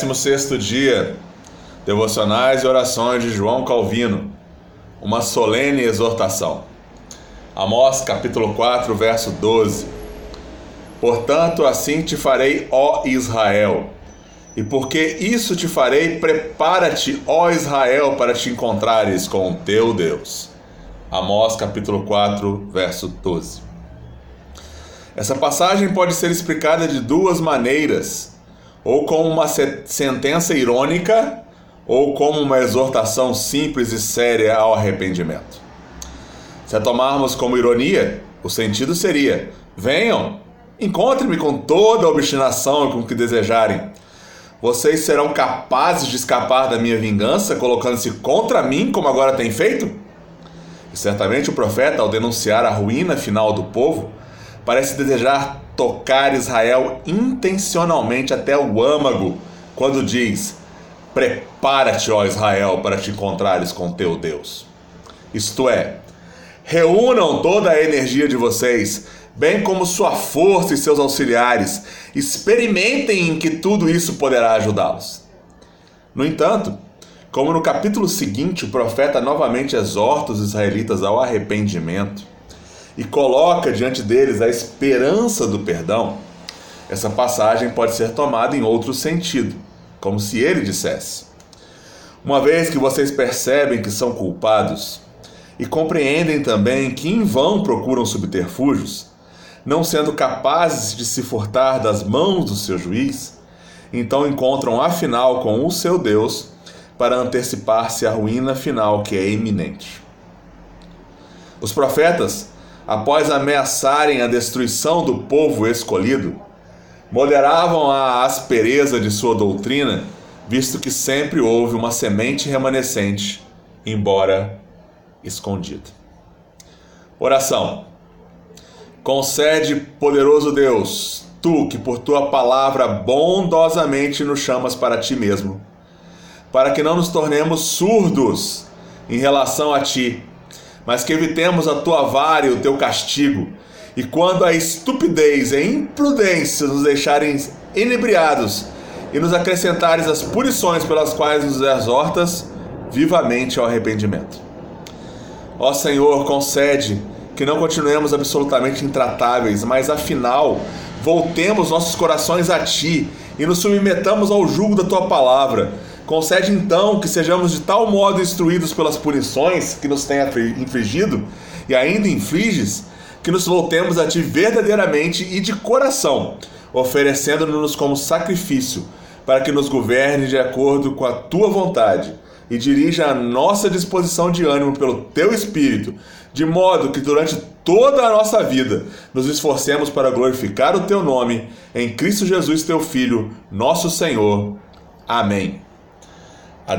16 dia, devocionais e orações de João Calvino, uma solene exortação. Amós capítulo 4, verso 12. Portanto, assim te farei, ó Israel. E porque isso te farei, prepara-te, ó Israel, para te encontrares com o teu Deus. Amós capítulo 4, verso 12. Essa passagem pode ser explicada de duas maneiras ou como uma sentença irônica, ou como uma exortação simples e séria ao arrependimento. Se a tomarmos como ironia, o sentido seria: venham, encontre-me com toda a obstinação com que desejarem. Vocês serão capazes de escapar da minha vingança, colocando-se contra mim, como agora têm feito? E certamente o profeta, ao denunciar a ruína final do povo, parece desejar tocar Israel intencionalmente até o âmago, quando diz: Prepara-te, ó Israel, para te encontrares com teu Deus. Isto é, reúnam toda a energia de vocês, bem como sua força e seus auxiliares, experimentem em que tudo isso poderá ajudá-los. No entanto, como no capítulo seguinte o profeta novamente exorta os israelitas ao arrependimento, e coloca diante deles a esperança do perdão, essa passagem pode ser tomada em outro sentido, como se ele dissesse: Uma vez que vocês percebem que são culpados e compreendem também que em vão procuram subterfúgios, não sendo capazes de se furtar das mãos do seu juiz, então encontram afinal com o seu Deus para antecipar-se à ruína final que é iminente. Os profetas após ameaçarem a destruição do povo escolhido, moderavam a aspereza de sua doutrina, visto que sempre houve uma semente remanescente, embora escondida. Oração. Concede, poderoso Deus, tu que por tua palavra bondosamente nos chamas para ti mesmo, para que não nos tornemos surdos em relação a ti mas que evitemos a tua vara e o teu castigo. E quando a estupidez e a imprudência nos deixarem inebriados e nos acrescentares as punições pelas quais nos exortas vivamente ao arrependimento. Ó Senhor, concede que não continuemos absolutamente intratáveis, mas afinal voltemos nossos corações a Ti e nos submetamos ao jugo da Tua palavra Concede então que sejamos de tal modo instruídos pelas punições que nos tem infligido e ainda infliges, que nos voltemos a Ti verdadeiramente e de coração, oferecendo-nos como sacrifício, para que nos governe de acordo com a Tua vontade e dirija a nossa disposição de ânimo pelo Teu Espírito, de modo que durante toda a nossa vida nos esforcemos para glorificar o Teu nome, em Cristo Jesus, Teu Filho, nosso Senhor. Amém.